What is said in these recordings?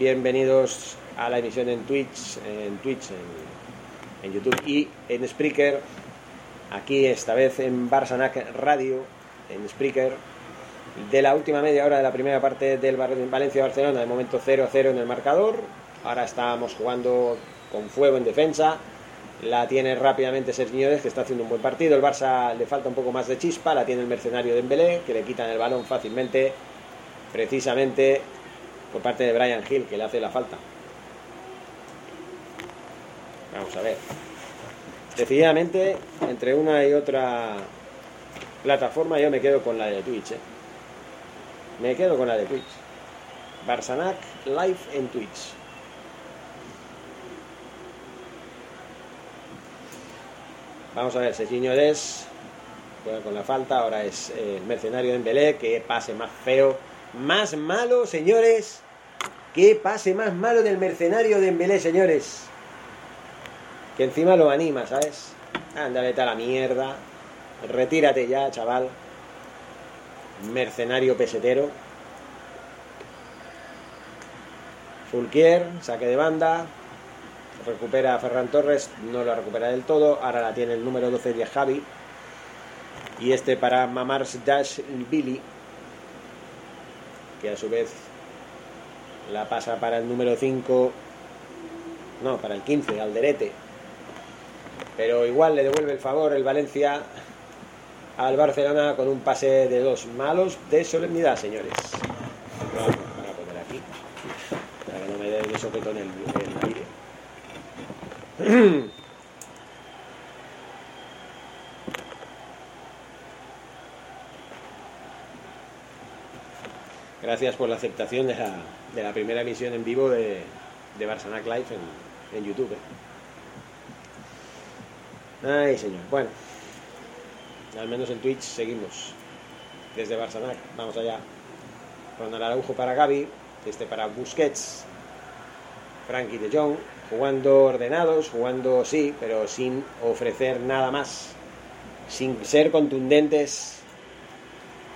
Bienvenidos a la emisión en Twitch, en Twitch, en, YouTube y en Spreaker. Aquí esta vez en Barsanac Radio, en Spreaker. De la última media hora de la primera parte del Valencia-Barcelona, de momento 0-0 en el marcador. Ahora estamos jugando con fuego en defensa. La tiene rápidamente Sergiñones, que está haciendo un buen partido. El Barça le falta un poco más de chispa. La tiene el mercenario de Embelé, que le quitan el balón fácilmente. Precisamente por parte de Brian Hill, que le hace la falta. Vamos a ver. Decididamente, entre una y otra plataforma, yo me quedo con la de Twitch. ¿eh? Me quedo con la de Twitch. Barsanac Live en Twitch. Vamos a ver, Serginho Des juega con la falta, ahora es eh, el mercenario de Embelé, que pase más feo más malo, señores. Qué pase más malo del mercenario de Embelé, señores. Que encima lo anima, ¿sabes? Anda, vete a la mierda. Retírate ya, chaval. Mercenario pesetero. Fulquier, saque de banda. Recupera a Ferran Torres, no lo recupera del todo. Ahora la tiene el número 12 de Javi. Y este para Mamars Dash Billy que a su vez la pasa para el número 5, no, para el 15, Alderete. Pero igual le devuelve el favor el Valencia al Barcelona con un pase de dos malos de solemnidad, señores. Vamos a poner aquí, para que no me dé el sopetón en el aire. Gracias por la aceptación de la, de la primera emisión en vivo de, de Live en, en YouTube. ¿eh? Ay, señor. Bueno, al menos en Twitch seguimos desde Barsanac. Vamos allá. Ronald Araujo para Gaby, este para Busquets, Frankie de Jong, jugando ordenados, jugando sí, pero sin ofrecer nada más, sin ser contundentes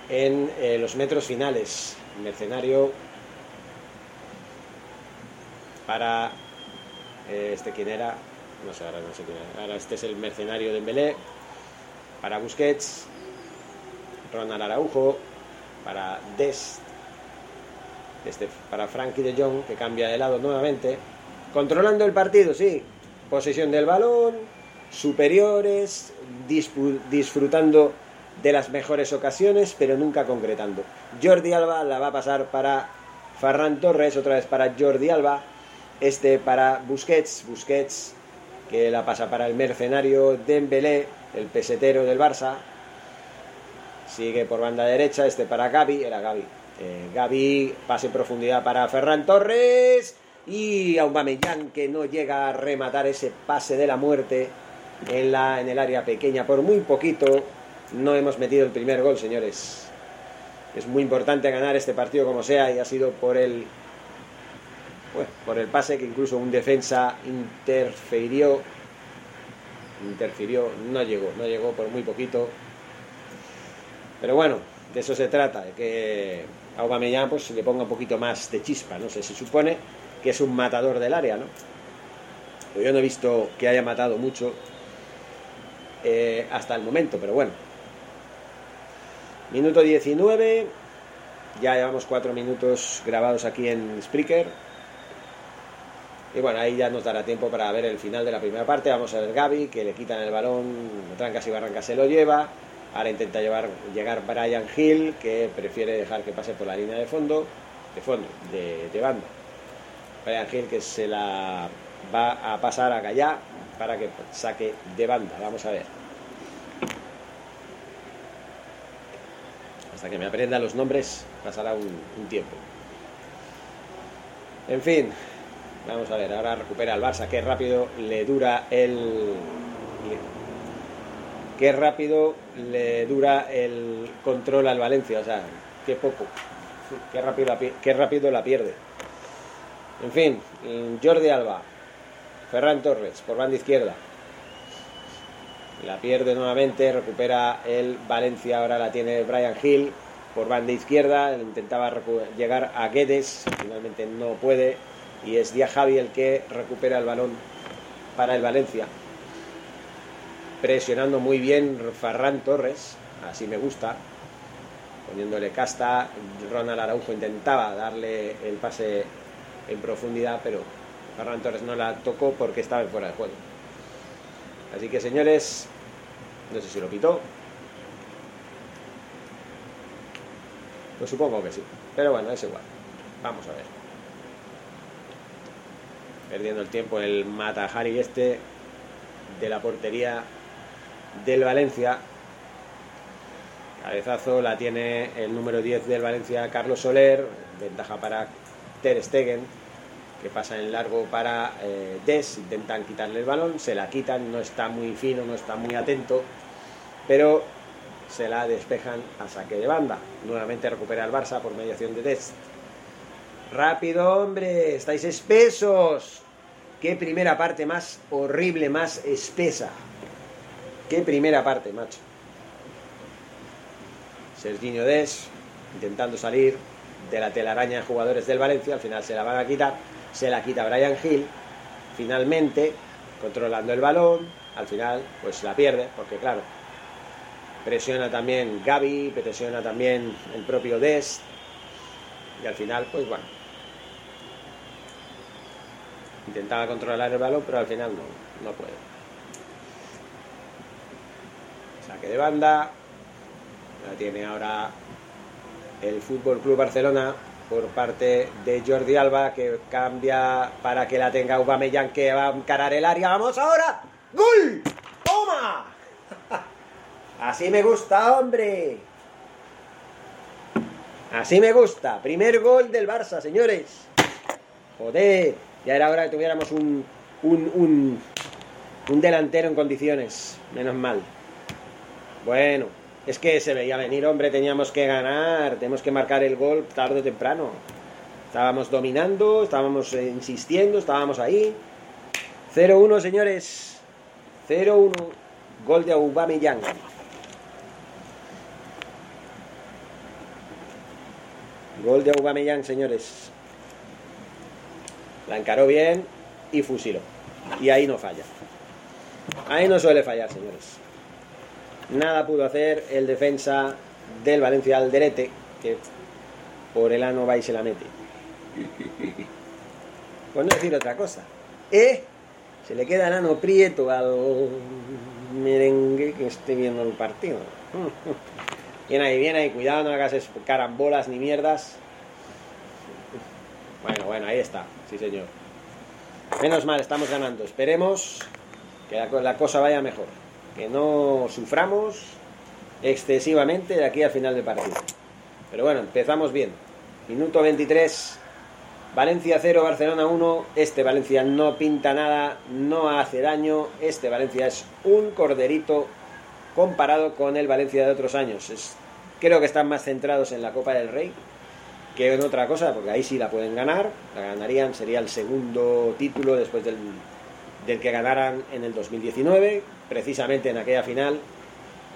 en eh, los metros finales mercenario para eh, este quién era no sé ahora no sé quién era. Ahora este es el mercenario de Embelé para Busquets Ronald Araujo para Dest este para Frankie de Jong que cambia de lado nuevamente. Controlando el partido sí. Posesión del balón superiores disfrutando de las mejores ocasiones, pero nunca concretando. Jordi Alba la va a pasar para Ferran Torres, otra vez para Jordi Alba, este para Busquets, Busquets que la pasa para el mercenario Dembélé, el pesetero del Barça. Sigue por banda derecha, este para Gaby, era Gaby. Eh, Gaby pase en profundidad para Ferran Torres y Aubameyang que no llega a rematar ese pase de la muerte en, la, en el área pequeña por muy poquito no hemos metido el primer gol, señores. Es muy importante ganar este partido como sea y ha sido por el por el pase que incluso un defensa interfirió interfirió, no llegó, no llegó por muy poquito. Pero bueno, de eso se trata, que a Aubameyang pues le ponga un poquito más de chispa, no sé, se supone que es un matador del área, ¿no? yo no he visto que haya matado mucho eh, hasta el momento, pero bueno, Minuto 19. Ya llevamos cuatro minutos grabados aquí en Spreaker. Y bueno, ahí ya nos dará tiempo para ver el final de la primera parte. Vamos a ver Gaby, que le quitan el balón, trancas y barrancas se lo lleva. Ahora intenta llevar, llegar Brian Hill, que prefiere dejar que pase por la línea de fondo, de fondo, de, banda. Brian Hill que se la va a pasar a Gallá para que saque de banda. Vamos a ver. Hasta que me aprenda los nombres pasará un, tiempo. En fin, vamos a ver, ahora recupera el Barça, qué rápido le dura el... Qué rápido le dura el control al Valencia, o sea, qué poco, qué rápido qué rápido la pierde. En fin, Jordi Alba, Ferran Torres por banda izquierda. La pierde nuevamente, recupera el Valencia, ahora la tiene Brian Hill por banda izquierda, intentaba llegar a Guedes, finalmente no puede, y es Díaz Javi el que recupera el balón para el Valencia. Presionando muy bien Ferran Torres, así me gusta, poniéndole casta, Ronald Araujo intentaba darle el pase en profundidad, pero Ferran Torres no la tocó porque estaba fuera de juego. Así que señores, no sé si lo pitó. Pues supongo que sí. Pero bueno, es igual. Vamos a ver. Perdiendo el tiempo el Mata Hari este de la portería del Valencia. Cabezazo la tiene el número 10 del Valencia, Carlos Soler. Ventaja para Ter Stegen que pasa en largo para eh, Des, intentan quitarle el balón, se la quitan, no está muy fino, no está muy atento, pero se la despejan a saque de banda. Nuevamente recupera el Barça por mediación de Des. Rápido, hombre, estáis espesos. Qué primera parte más horrible, más espesa. Qué primera parte, macho. Serginho Des intentando salir de la telaraña de jugadores del Valencia, al final se la van a quitar se la quita Brian Hill, finalmente, controlando el balón, al final, pues la pierde, porque claro, presiona también Gaby, presiona también el propio Dest, y al final, pues bueno, intentaba controlar el balón, pero al final no, no puede. Saque de banda, la tiene ahora el Fútbol Club Barcelona por parte de Jordi Alba que cambia para que la tenga Aubameyang que va a encarar el área. ¡Vamos ahora! ¡Gol! ¡Toma! Así me gusta, hombre. Así me gusta. Primer gol del Barça, señores. Joder, ya era hora que tuviéramos un, un, un, un delantero en condiciones. Menos mal. Bueno, es que se veía venir, hombre, teníamos que ganar, tenemos que marcar el gol tarde o temprano. Estábamos dominando, estábamos insistiendo, estábamos ahí. 0-1, señores. 0-1. Gol de Aubameyang. Gol de Aubameyang, señores. La encaró bien y fusiló. Y ahí no falla. Ahí no suele fallar, señores. Nada pudo hacer el defensa del Valencia Alderete, que por el ano va y se la mete. Por no decir otra cosa. ¿Eh? Se le queda el ano prieto al merengue que esté viendo el partido. Bien ahí, bien ahí, cuidado, no hagas carambolas ni mierdas. Bueno, bueno, ahí está, sí señor. Menos mal, estamos ganando. Esperemos que la cosa vaya mejor que no suframos excesivamente de aquí al final del partido. Pero bueno, empezamos bien. Minuto 23, Valencia 0, Barcelona 1. Este Valencia no pinta nada, no hace daño. Este Valencia es un corderito comparado con el Valencia de otros años. Creo que están más centrados en la Copa del Rey que en otra cosa, porque ahí sí la pueden ganar. La ganarían, sería el segundo título después del, del que ganaran en el 2019, precisamente en aquella final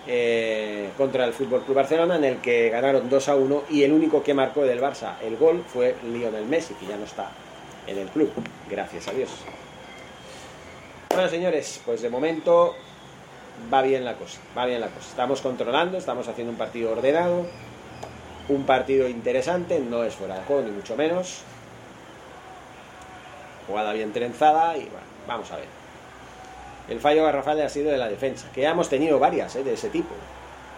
eh, contra el Fútbol Club Barcelona, en el que ganaron 2 a 1 y el único que marcó del Barça el gol fue Lionel Messi, que ya no está en el club, gracias a Dios. Bueno, señores, pues de momento va bien la cosa, va bien la cosa. Estamos controlando, estamos haciendo un partido ordenado. un partido interesante, no es fuera de juego, ni mucho menos. Jugada bien trenzada y bueno, vamos a ver. El fallo garrafal ha sido de la defensa, que ya hemos tenido varias ¿eh? de ese tipo.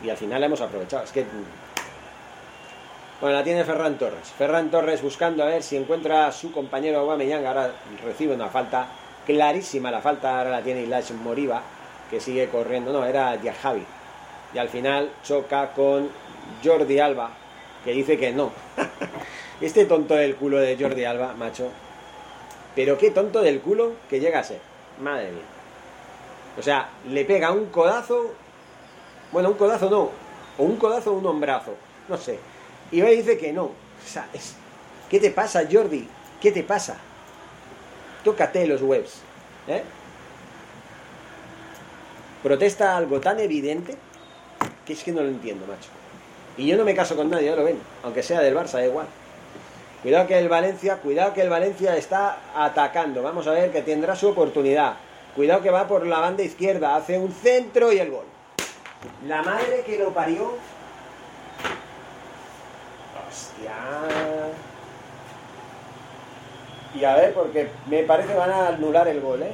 Y al final la hemos aprovechado. Es que. Bueno, la tiene Ferran Torres. Ferran Torres buscando a ver si encuentra a su compañero Aubameyang. Ahora recibe una falta clarísima. La falta ahora la tiene Ilash Moriba, que sigue corriendo. No, era Javi. Y al final choca con Jordi Alba, que dice que no. este tonto del culo de Jordi Alba, macho. Pero qué tonto del culo que llega a ser. Madre mía. O sea, le pega un codazo. Bueno, un codazo no. O un codazo o un hombrazo. No sé. Y va y dice que no. O sea, es... ¿qué te pasa, Jordi? ¿Qué te pasa? Tócate los webs. ¿eh? Protesta algo tan evidente que es que no lo entiendo, macho. Y yo no me caso con nadie, ya lo ven. Aunque sea del Barça, da igual. Cuidado que el Valencia, cuidado que el Valencia está atacando. Vamos a ver que tendrá su oportunidad. Cuidado que va por la banda izquierda, hace un centro y el gol. La madre que lo parió. Hostia. Y a ver, porque me parece que van a anular el gol, ¿eh?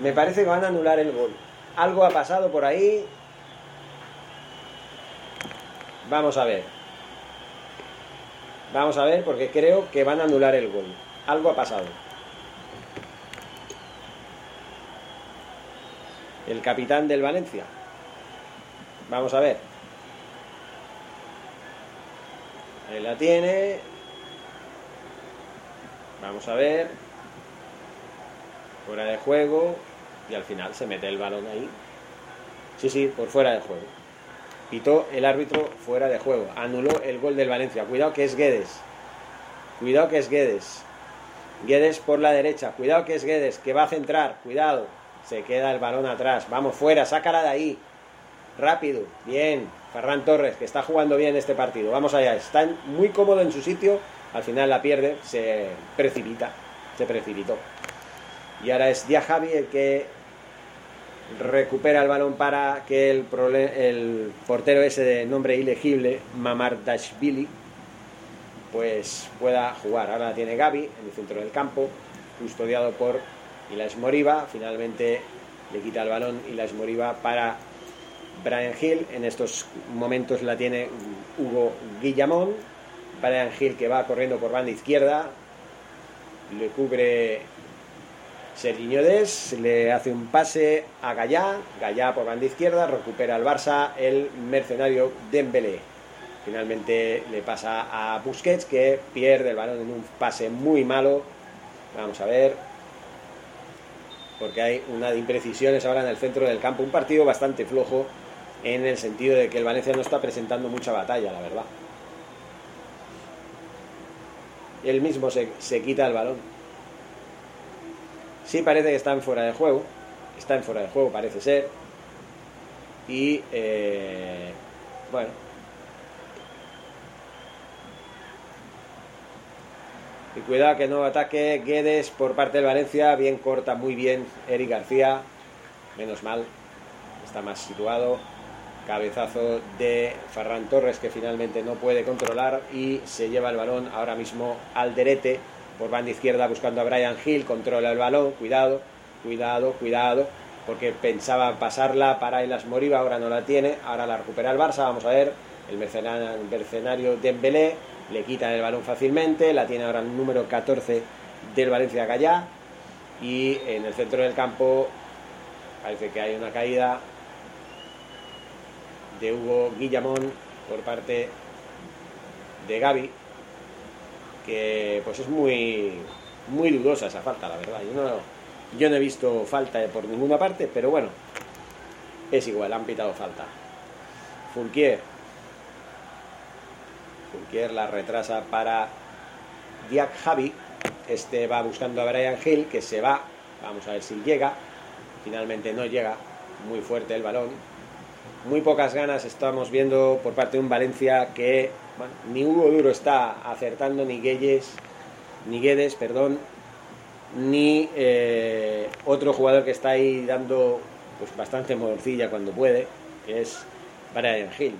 Me parece que van a anular el gol. Algo ha pasado por ahí. Vamos a ver. Vamos a ver, porque creo que van a anular el gol. Algo ha pasado. El capitán del Valencia. Vamos a ver. Ahí la tiene. Vamos a ver. Fuera de juego. Y al final se mete el balón ahí. Sí, sí, por fuera de juego. Pitó el árbitro fuera de juego. Anuló el gol del Valencia. Cuidado que es Guedes. Cuidado que es Guedes. Guedes por la derecha. Cuidado que es Guedes, que va a centrar. Cuidado. Se queda el balón atrás. Vamos fuera, sácala de ahí. Rápido. Bien. Ferran Torres, que está jugando bien este partido. Vamos allá. Está muy cómodo en su sitio. Al final la pierde. Se precipita. Se precipitó. Y ahora es Javi el que recupera el balón para que el, portero ese de nombre ilegible, Mamar Dashvili, pues pueda jugar. Ahora tiene Gaby en el centro del campo, custodiado por y la Esmoriva finalmente le quita el balón y la Esmoriva para Brian Hill. En estos momentos la tiene Hugo Guillamón. Brian Hill que va corriendo por banda izquierda. Le cubre Serginho Des, le hace un pase a Gallá, Gallá por banda izquierda, recupera el Barça el mercenario Dembélé. Finalmente le pasa a Busquets que pierde el balón en un pase muy malo. Vamos a ver, porque hay una de imprecisiones ahora en el centro del campo. Un partido bastante flojo en el sentido de que el Valencia no está presentando mucha batalla, la verdad. Él mismo se, quita el balón. Sí parece que está en fuera de juego. Está en fuera de juego, parece ser. Y eh, bueno, Y cuidado que no ataque Guedes por parte del Valencia. Bien corta, muy bien Eric García. Menos mal. Está más situado. Cabezazo de Ferran Torres que finalmente no puede controlar y se lleva el balón ahora mismo al derete por banda izquierda buscando a Brian Hill. Controla el balón. Cuidado, cuidado, cuidado. Porque pensaba pasarla para Elas Moriba. Ahora no la tiene. Ahora la recupera el Barça. Vamos a ver. El mercenario, Dembélé le quitan el balón fácilmente, la tiene ahora el número 14 del Valencia Gallá y en el centro del campo parece que hay una caída de Hugo Guillamón por parte de Gaby que pues es muy muy dudosa esa falta la verdad. Yo no, yo no he visto falta por ninguna parte pero bueno es igual han pitado falta. Fulquier Fulquier la retrasa para Diak Javi. Este va buscando a Brian Hill, que se va. Vamos a ver si llega. Finalmente no llega. Muy fuerte el balón. Muy pocas ganas estamos viendo por parte de un Valencia que ni Hugo Duro está acertando, ni Guedes, ni Guedes, perdón, ni eh, otro jugador que está ahí dando pues, bastante morcilla cuando puede, que es Brian Hill.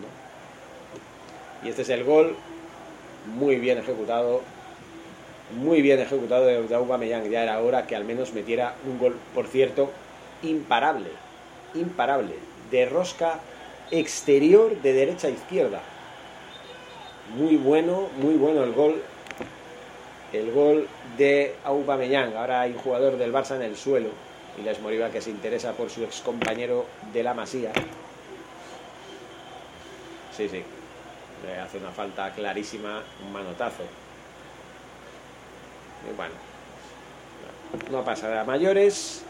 Y este es el gol, muy bien ejecutado, muy bien ejecutado de, Aubameyang. Ya era hora que al menos metiera un gol, por cierto, imparable, imparable, de rosca exterior de derecha a izquierda. Muy bueno, muy bueno el gol. El gol de Aubameyang. Ahora hay un jugador del Barça en el suelo. Y Les Moriba que se interesa por su ex compañero de la Masía. Sí, sí. Hace una falta clarísima, un manotazo. Y bueno. No pasará a mayores.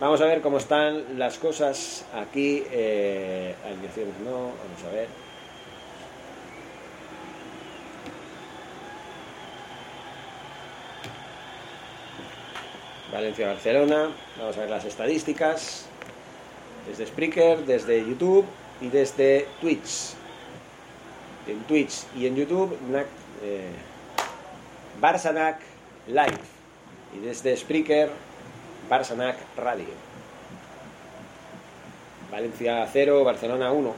Vamos a ver cómo están las cosas aquí. Eh, alineaciones no, vamos a ver. Valencia-Barcelona. Vamos a ver las estadísticas. Desde Spreaker, desde YouTube y desde Twitch. En Twitch y en YouTube, eh, Barsanac Live. Y desde Spreaker, Barsanac Radio. Valencia 0, Barcelona 1.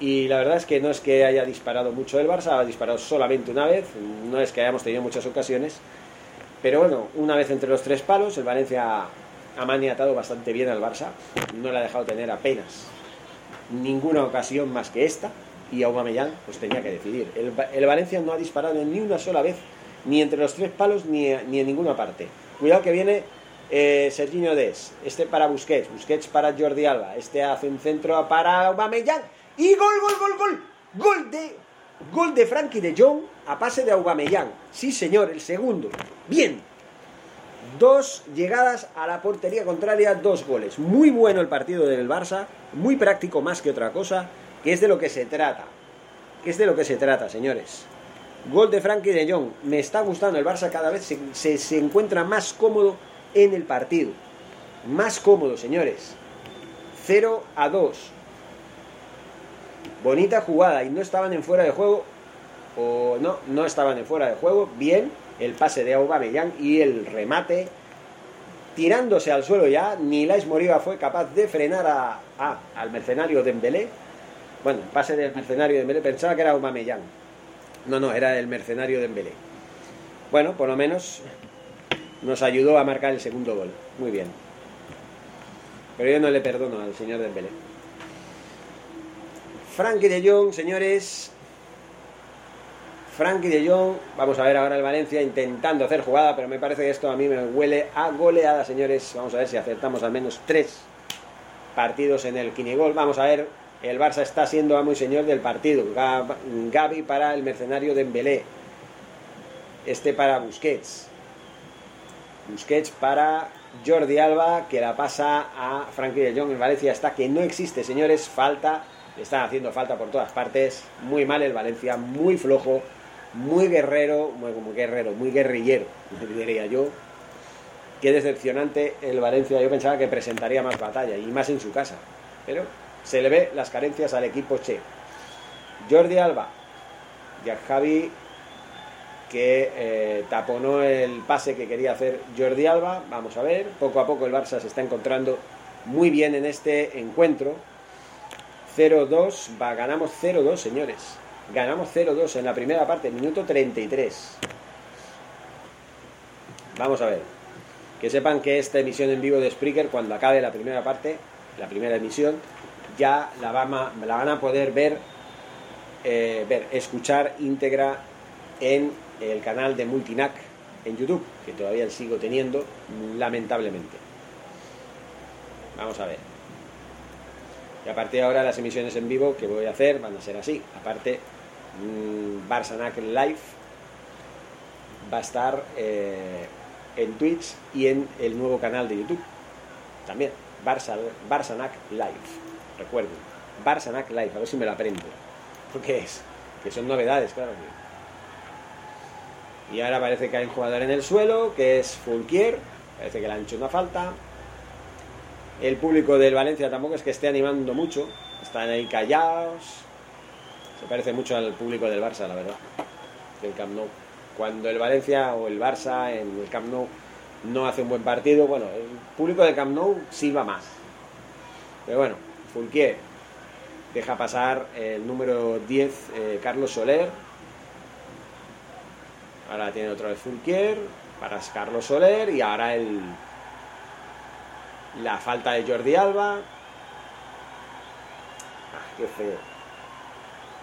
Y la verdad es que no es que haya disparado mucho el Barça, ha disparado solamente una vez, no es que hayamos tenido muchas ocasiones, pero bueno, una vez entre los tres palos, el Valencia ha maniatado bastante bien al Barça, no le ha dejado tener apenas ninguna ocasión más que esta, y Aubameyang pues tenía que decidir. El, Valencia no ha disparado ni una sola vez, ni entre los tres palos, ni, ni en ninguna parte. Cuidado que viene eh, Serginho Des, este para Busquets, Busquets para Jordi Alba, este hace un centro para Aubameyang, y gol, gol, gol, gol. Gol de, gol de Frankie de Jong a pase de Aubameyang. Sí, señor, el segundo. Bien. Dos llegadas a la portería contraria, dos goles. Muy bueno el partido del Barça, muy práctico más que otra cosa, que es de lo que se trata. Que es de lo que se trata, señores. Gol de Frankie de Jong. Me está gustando el Barça cada vez se, se encuentra más cómodo en el partido. Más cómodo, señores. 0 a 2 bonita jugada y no estaban en fuera de juego, o no, no estaban en fuera de juego, bien el pase de Aubameyang y el remate tirándose al suelo ya, ni Lais Moriba fue capaz de frenar a, al mercenario Dembélé. Bueno, pase del mercenario Dembélé, pensaba que era Aubameyang. No, no, era el mercenario Dembélé. Bueno, por lo menos nos ayudó a marcar el segundo gol. Muy bien. Pero yo no le perdono al señor Dembélé. Frankie de Jong, señores. Frankie de Jong, vamos a ver ahora el Valencia intentando hacer jugada, pero me parece que esto a mí me huele a goleada, señores. Vamos a ver si acertamos al menos tres partidos en el Quinigol. Vamos a ver, el Barça está siendo amo y señor del partido. Gaby para el mercenario de Embelé. Este para Busquets. Busquets para Jordi Alba, que la pasa a Frankie de Jong. En Valencia está que no existe, señores. Falta están haciendo falta por todas partes. Muy mal el Valencia, muy flojo, muy guerrero, muy, como guerrero, muy guerrillero, diría yo. Qué decepcionante el Valencia. Yo pensaba que presentaría más batalla y más en su casa. Pero se le ve las carencias al equipo Che. Jordi Alba y a Javi que eh, taponó el pase que quería hacer Jordi Alba. Vamos a ver, poco a poco el Barça se está encontrando muy bien en este encuentro. 0-2, ganamos 0-2, señores. Ganamos 0-2 en la primera parte, minuto 33. Vamos a ver. Que sepan que esta emisión en vivo de Spreaker, cuando acabe la primera parte, la primera emisión, ya la van a, la van a poder ver, eh, ver, escuchar íntegra en el canal de Multinac en YouTube, que todavía sigo teniendo, lamentablemente. Vamos a ver. Y a partir de ahora las emisiones en vivo que voy a hacer van a ser así. Aparte, mmm, Live va a estar eh, en Twitch y en el nuevo canal de YouTube. También, Barsanac Live. Recuerden, Barsanac Live, a ver si me lo aprendo. Porque es, que son novedades, claro. Y ahora parece que hay un jugador en el suelo, que es Fulquier, parece que le han hecho una falta. El público del Valencia tampoco es que esté animando mucho, están ahí callados. Se parece mucho al público del Barça, la verdad, del Camp Nou. Cuando el Valencia o el Barça en el Camp Nou no hace un buen partido. Bueno, el público de Camp Nou silba más. Pero bueno, Fulquier deja pasar el número 10, eh, Carlos Soler. Ahora tiene otra vez Fulquier para Carlos Soler y ahora el la falta de Jordi Alba. Ah, qué feo.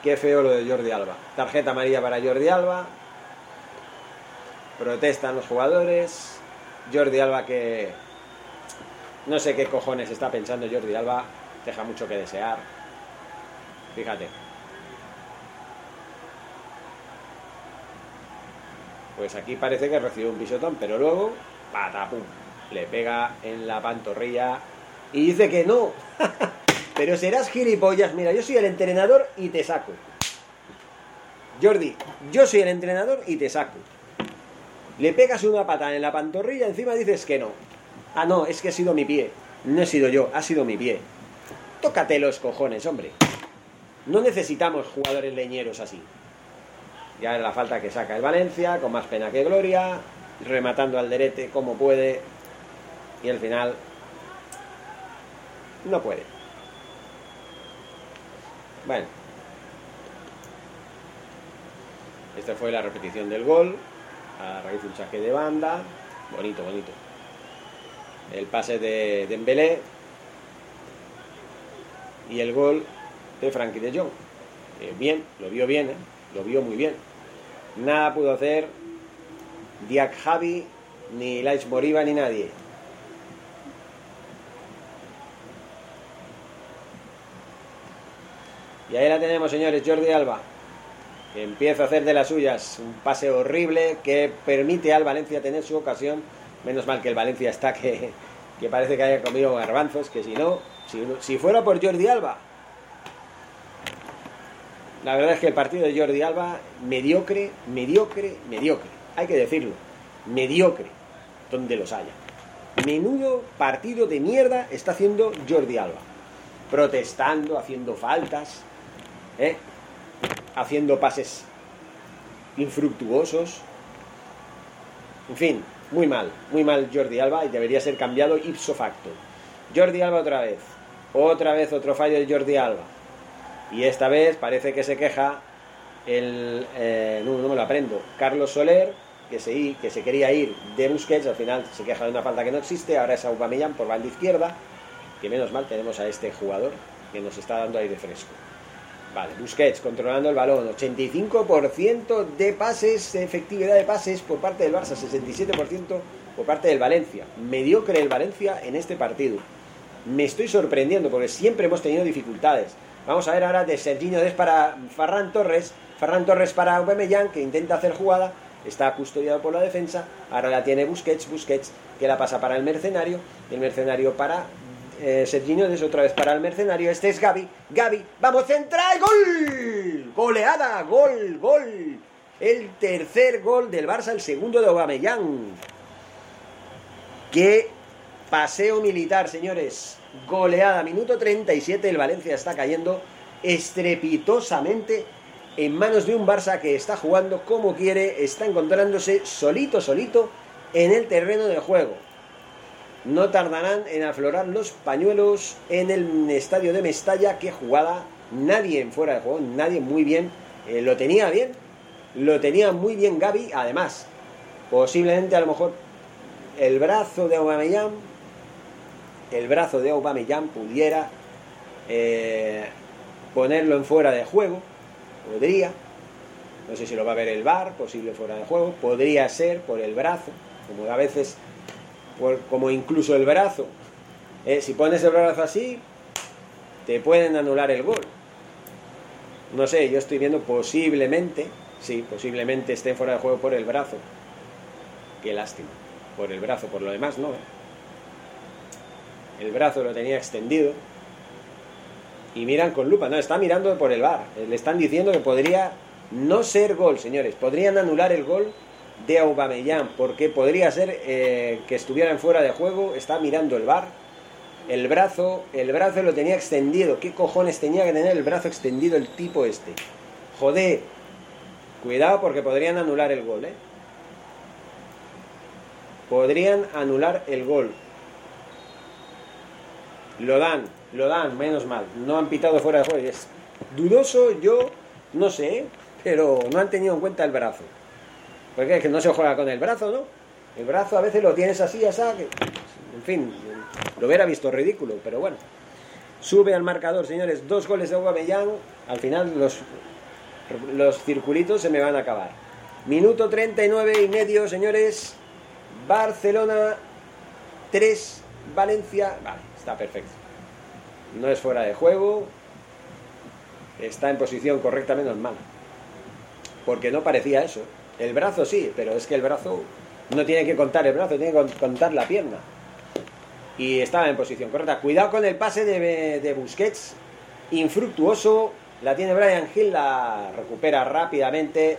Qué feo lo de Jordi Alba. Tarjeta amarilla para Jordi Alba. Protestan los jugadores. Jordi Alba que... No sé qué cojones está pensando Jordi Alba. Deja mucho que desear. Fíjate. Pues aquí parece que recibe un pisotón, pero luego, patapum, le pega en la pantorrilla y dice que no. pero serás gilipollas, mira, yo soy el entrenador y te saco. Jordi, yo soy el entrenador y te saco. Le pegas una patada en la pantorrilla, encima dices que no. Ah, no, es que ha sido mi pie. No he sido yo, ha sido mi pie. Tócate los cojones, hombre. No necesitamos jugadores leñeros así. Ya es la falta que saca el Valencia, con más pena que gloria, rematando al derete como puede. Y al final no puede. Bueno. Esta fue la repetición del gol. A raíz de un saque de banda. Bonito, bonito. El pase de Dembélé. Y el gol de Frankie de Jong. Eh, bien, lo vio bien, ¿eh? lo vio muy bien. Nada pudo hacer Diak Javi, ni Lais Moriba, ni nadie. Y ahí la tenemos, señores, Jordi Alba. Que empieza a hacer de las suyas un pase horrible que permite al Valencia tener su ocasión. Menos mal que el Valencia está que, que parece que haya comido garbanzos, que si no, si, si fuera por Jordi Alba, la verdad es que el partido de Jordi Alba, mediocre, mediocre, mediocre. Hay que decirlo. Mediocre, donde los haya. Menudo partido de mierda está haciendo Jordi Alba. Protestando, haciendo faltas, ¿eh? haciendo pases infructuosos. En fin, muy mal, muy mal Jordi Alba y debería ser cambiado ipso facto. Jordi Alba otra vez. Otra vez otro fallo de Jordi Alba. Y esta vez parece que se queja el. Eh, no, me lo aprendo. Carlos Soler, que se, que se quería ir de Busquets, al final se queja de una falta que no existe. Ahora es Aubameyang por banda izquierda. Que menos mal tenemos a este jugador que nos está dando aire fresco. Vale, Busquets controlando el balón, 85% de pases, efectividad de pases por parte del Barça, 67% por parte del Valencia. Mediocre el Valencia en este partido. Me estoy sorprendiendo porque siempre hemos tenido dificultades. Vamos a ver ahora de Serginho Des para Ferran Torres. Ferran Torres para Aubameyang, que intenta hacer jugada. Está custodiado por la defensa. Ahora la tiene Busquets. Busquets que la pasa para el mercenario. El mercenario para eh, Des otra vez para el mercenario. Este es Gaby. Gaby, vamos, central. ¡Gol! Goleada, gol, gol. El tercer gol del Barça, el segundo de Aubameyang. Qué paseo militar, señores goleada. Minuto 37, el Valencia está cayendo estrepitosamente en manos de un Barça que está jugando como quiere, está encontrándose solito, solito en el terreno de juego. No tardarán en aflorar los pañuelos en el estadio de Mestalla, que jugada nadie en fuera de juego, nadie muy bien, eh, lo tenía bien, lo tenía muy bien Gaby, además, posiblemente a lo mejor el brazo de Aubameyang el brazo de Aubameyang pudiera eh, ponerlo en fuera de juego, podría, no sé si lo va a ver el VAR, posible fuera de juego, podría ser por el brazo, como a veces, como incluso el brazo, eh, si pones el brazo así, te pueden anular el gol. No sé, yo estoy viendo posiblemente, sí, posiblemente esté fuera de juego por el brazo. Qué lástima, por el brazo, por lo demás no. ¿eh? el brazo lo tenía extendido. Y miran con lupa, no, está mirando por el bar. Le están diciendo que podría no ser gol, señores. Podrían anular el gol de Aubameyang, porque podría ser eh, que estuvieran fuera de juego. Está mirando el bar. El brazo, el brazo lo tenía extendido. ¿Qué cojones tenía que tener el brazo extendido el tipo este? Joder. Cuidado porque podrían anular el gol, ¿eh? podrían anular el gol. Lo dan, lo dan, menos mal. No han pitado fuera de juego. Es dudoso, yo no sé, pero no han tenido en cuenta el brazo. Porque es que no se juega con el brazo, ¿no? El brazo a veces lo tienes así, así, en fin, lo hubiera visto ridículo, pero bueno. Sube al marcador, señores, dos goles de Aubameyang. Al final los, los circulitos se me van a acabar. Minuto 39 y medio, señores. Barcelona 3, Valencia. Vale, está perfecto. No es fuera de juego. Está en posición correcta, menos mal. Porque no parecía eso. El brazo sí, pero es que el brazo no tiene que contar el brazo, tiene que contar la pierna. Y estaba en posición correcta. Cuidado con el pase de, de Busquets. Infructuoso. La tiene Brian Hill, la recupera rápidamente.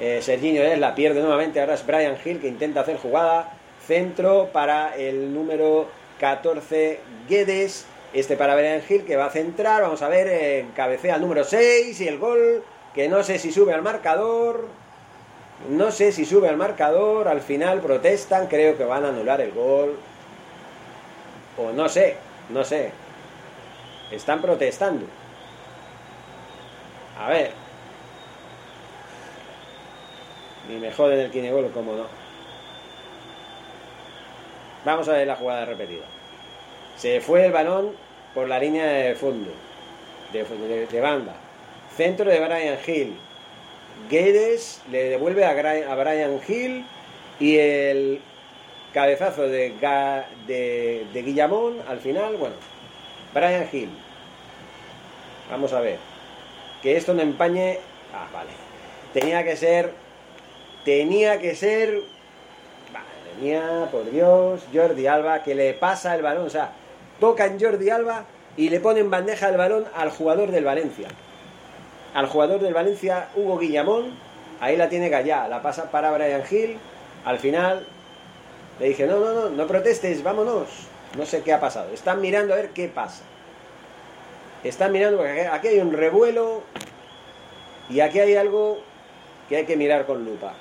Eh, Serginho es la pierde nuevamente. Ahora es Brian Hill que intenta hacer jugada. Centro para el número 14, Guedes. Este para Brian Hill que va a centrar. Vamos a ver, eh, cabecea el número 6 y el gol que no sé si sube al marcador. No sé si sube al marcador. Al final protestan. Creo que van a anular el gol. O no sé, no sé. Están protestando. A ver. Ni me joden el Kinegol, como no. Vamos a ver la jugada repetida. Se fue el balón por la línea de fondo, de, banda. Centro de Brian Hill. Guedes le devuelve a, a Brian Hill y el cabezazo de Guillamón al final, bueno, Brian Hill. Vamos a ver. Que esto no empañe. Ah, vale. Tenía que ser. Tenía que ser. Madre mía, por Dios. Jordi Alba, que le pasa el balón. O sea, tocan Jordi Alba y le ponen bandeja el balón al jugador del Valencia. Al jugador del Valencia, Hugo Guillamón. Ahí la tiene Gallá. La pasa para Brian Hill. Al final le dije, no, no, no, no protestes, vámonos. No sé qué ha pasado. Están mirando a ver qué pasa. Están mirando, porque aquí hay un revuelo y aquí hay algo que hay que mirar con lupa.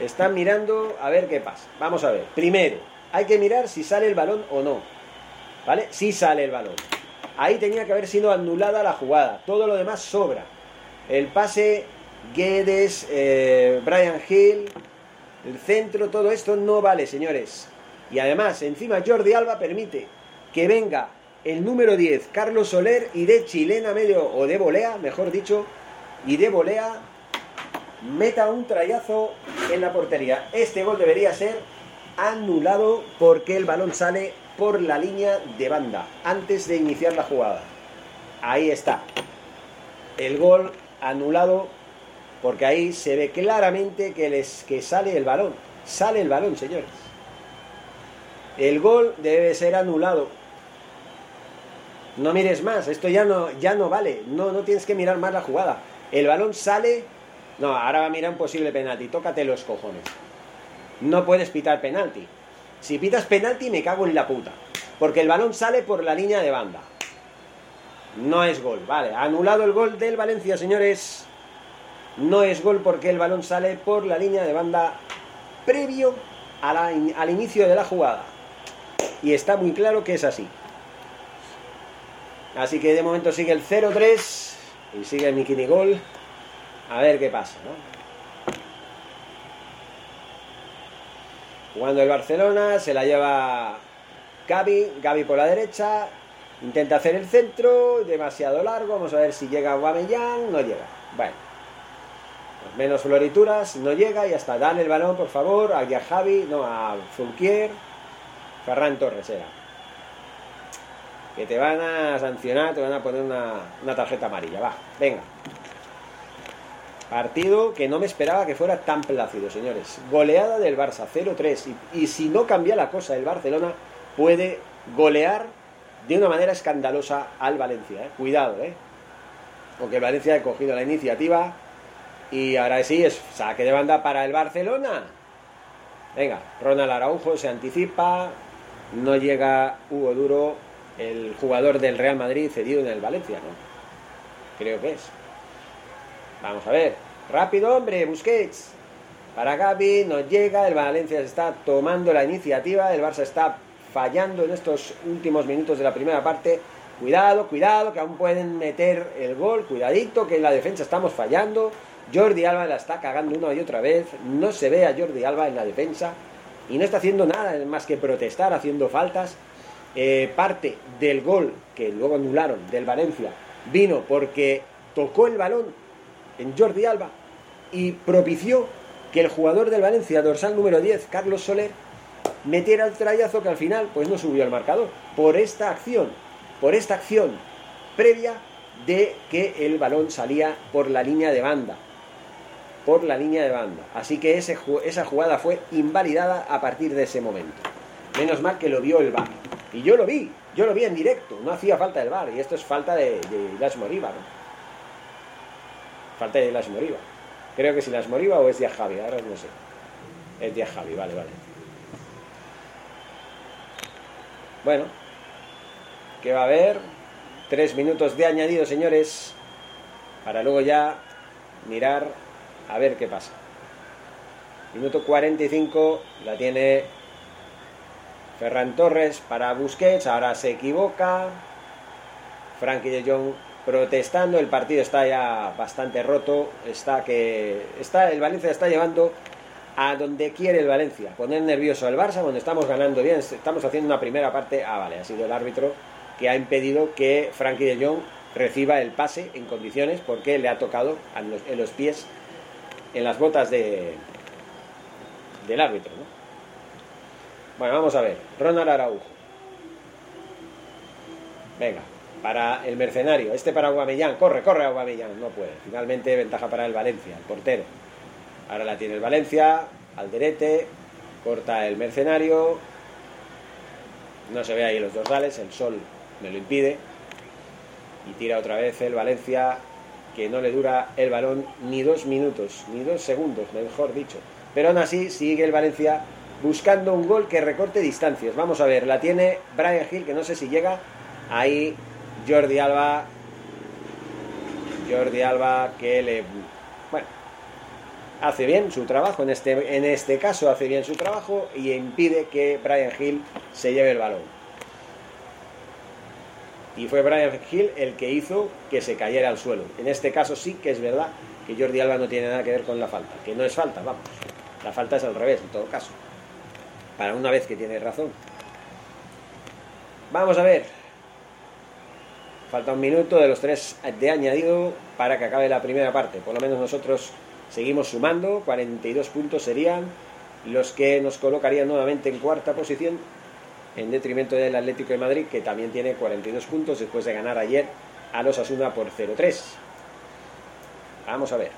Están mirando a ver qué pasa. Vamos a ver. Primero, hay que mirar si sale el balón o no. ¿Vale? Si sale el balón. Ahí tenía que haber sido anulada la jugada. Todo lo demás sobra. El pase, Guedes, eh, Brian Hill, el centro, todo esto no vale, señores. Y además, encima Jordi Alba permite que venga el número 10, Carlos Soler, y de chilena medio, o de volea, mejor dicho, y de volea meta un trayazo en la portería. Este gol debería ser anulado porque el balón sale por la línea de banda antes de iniciar la jugada. Ahí está. El gol anulado porque ahí se ve claramente que, les, que sale el balón. Sale el balón, señores. El gol debe ser anulado. No mires más, esto ya no, ya no vale. No, no tienes que mirar más la jugada. El balón sale. No, ahora va a mirar un posible penalti. Tócate los cojones. No puedes pitar penalti. Si pitas penalti, me cago en la puta. Porque el balón sale por la línea de banda. No es gol. Vale, anulado el gol del Valencia, señores. No es gol porque el balón sale por la línea de banda previo al inicio de la jugada. Y está muy claro que es así. Así que de momento sigue el 0-3 y sigue el Mikini Gol. A ver qué pasa, ¿no? Jugando el Barcelona, se la lleva Gaby, Gaby por la derecha, intenta hacer el centro, demasiado largo, vamos a ver si llega Guamellán, no llega. Bueno, menos florituras, no llega y hasta dan el balón, por favor, a Javi, no, a Fulquier, Ferran Torres era. Que te van a sancionar, te van a poner una, tarjeta amarilla, va, venga. Partido que no me esperaba que fuera tan plácido, señores. Goleada del Barça, 0-3. Y, si no cambia la cosa, el Barcelona puede golear de una manera escandalosa al Valencia. ¿eh? Cuidado, ¿eh? Porque el Valencia ha cogido la iniciativa, y ahora sí, es saque de banda para el Barcelona. Venga, Ronald Araujo se anticipa. No llega Hugo Duro, el jugador del Real Madrid cedido en el Valencia, ¿no? Creo que es. Vamos a ver. Rápido, hombre, Busquets. para Gaby, nos llega, el Valencia está tomando la iniciativa, el Barça está fallando en estos últimos minutos de la primera parte. Cuidado, cuidado, que aún pueden meter el gol, cuidadito, que en la defensa estamos fallando. Jordi Alba la está cagando una y otra vez, no se ve a Jordi Alba en la defensa y no está haciendo nada más que protestar, haciendo faltas. Eh, parte del gol que luego anularon del Valencia vino porque tocó el balón en Jordi Alba y propició que el jugador del Valencia, dorsal número 10, Carlos Soler, metiera el trayazo que al final pues no subió al marcador. Por esta acción, por esta acción previa de que el balón salía por la línea de banda. Por la línea de banda. Así que ese, esa jugada fue invalidada a partir de ese momento. Menos mal que lo vio el VAR. Y yo lo vi, yo lo vi en directo, no hacía falta el VAR. Y esto es falta de, de Las Moriba. Falta de Las Moriba. Creo que si Las Moriba o es Díaz Javi, ahora no sé. Es Díaz Javi, vale, vale. Bueno, que va a haber tres minutos de añadido, señores, para luego ya mirar a ver qué pasa. Minuto 45, la tiene Ferran Torres para Busquets, ahora se equivoca. Frankie de Jong protestando, el partido está ya bastante roto, está que está el Valencia está llevando a donde quiere el Valencia, poner nervioso al Barça cuando estamos ganando bien, estamos haciendo una primera parte, ah vale, ha sido el árbitro que ha impedido que Frankie de Jong reciba el pase en condiciones porque le ha tocado en los, pies, en las botas de, del árbitro. Bueno, vamos a ver, Ronald Araujo. Venga, para el mercenario, este para Aguamellán, corre, corre Aguamellán, no puede. Finalmente ventaja para el Valencia, el portero. Ahora la tiene el Valencia, Alderete, corta el mercenario, no se ve ahí los dorsales, el sol me lo impide, y tira otra vez el Valencia, que no le dura el balón ni dos minutos, ni dos segundos, mejor dicho. Pero aún así sigue el Valencia buscando un gol que recorte distancias. Vamos a ver, la tiene Brian Hill, que no sé si llega. Ahí Jordi Alba. Jordi Alba que le. Bueno, hace bien su trabajo. En este, en este caso hace bien su trabajo y impide que Brian Hill se lleve el balón. Y fue Brian Hill el que hizo que se cayera al suelo. En este caso sí que es verdad que Jordi Alba no tiene nada que ver con la falta. Que no es falta, vamos. La falta es al revés, en todo caso. Para una vez que tiene razón. Vamos a ver. Falta un minuto de los tres de añadido para que acabe la primera parte. Por lo menos nosotros seguimos sumando. 42 puntos serían los que nos colocarían nuevamente en cuarta posición en detrimento del Atlético de Madrid, que también tiene 42 puntos después de ganar ayer a los Asuna por 0-3. Vamos a ver.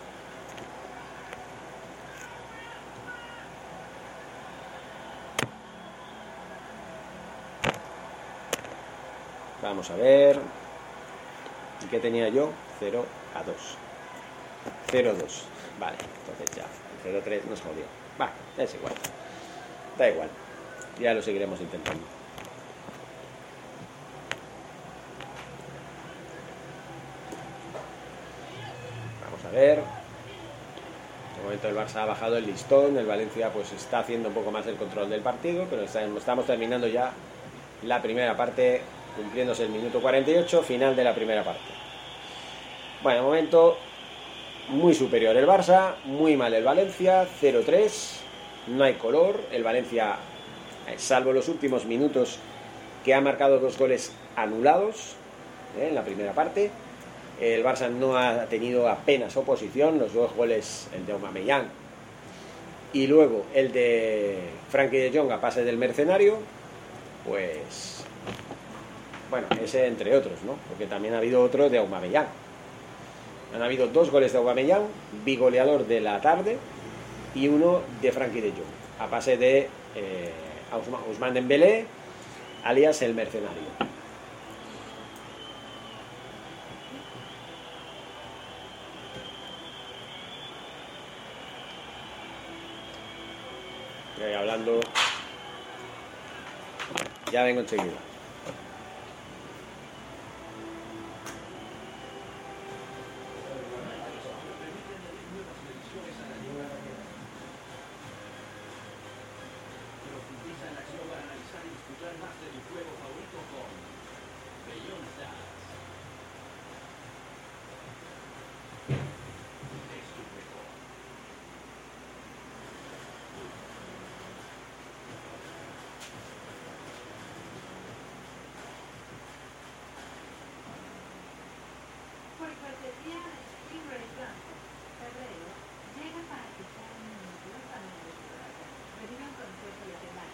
Vamos a ver. ¿Y qué tenía yo? 0 a 2. 0 2. Vale, entonces ya. 0 3 nos jodió. Va, es igual. Da igual. Ya lo seguiremos intentando. Vamos a ver. De momento el Barça ha bajado el listón, el Valencia pues está haciendo un poco más el control del partido, pero estamos terminando ya la primera parte cumpliéndose el minuto 48, final de la primera parte. Bueno, momento muy superior el Barça, muy mal el Valencia, 0-3, no hay color, el Valencia, eh, salvo los últimos minutos que ha marcado dos goles anulados eh, en la primera parte, el Barça no ha tenido apenas oposición, los dos goles, el de Aubameyang y luego el de Frankie de Jong a pase del mercenario, pues bueno, ese entre otros, ¿no? Porque también ha habido otro de Aubameyang. Han habido dos goles de Aubameyang, bigoleador de la tarde, y uno de Frankie de Jong, a pase de eh, Ousmane Dembélé, alias el mercenario. hablando. Ya vengo enseguida. Llega para que sea un minuto para la restauración. Recibe un consejo de.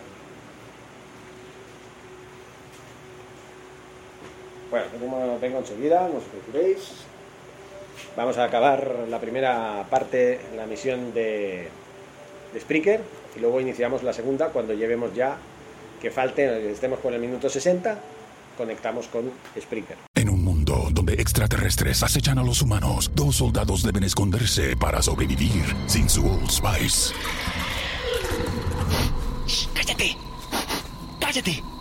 Bueno, como vengo enseguida, no os preocupéis. Vamos a acabar la primera parte, la misión de, de Spreaker, y luego iniciamos la segunda cuando llevemos ya que falte, estemos con el minuto 60, conectamos con Spreaker. En un mundo donde extraterrestres acechan a los humanos, dos soldados deben esconderse para sobrevivir sin su Old Spice. ¡Cállate! ¡Cállate!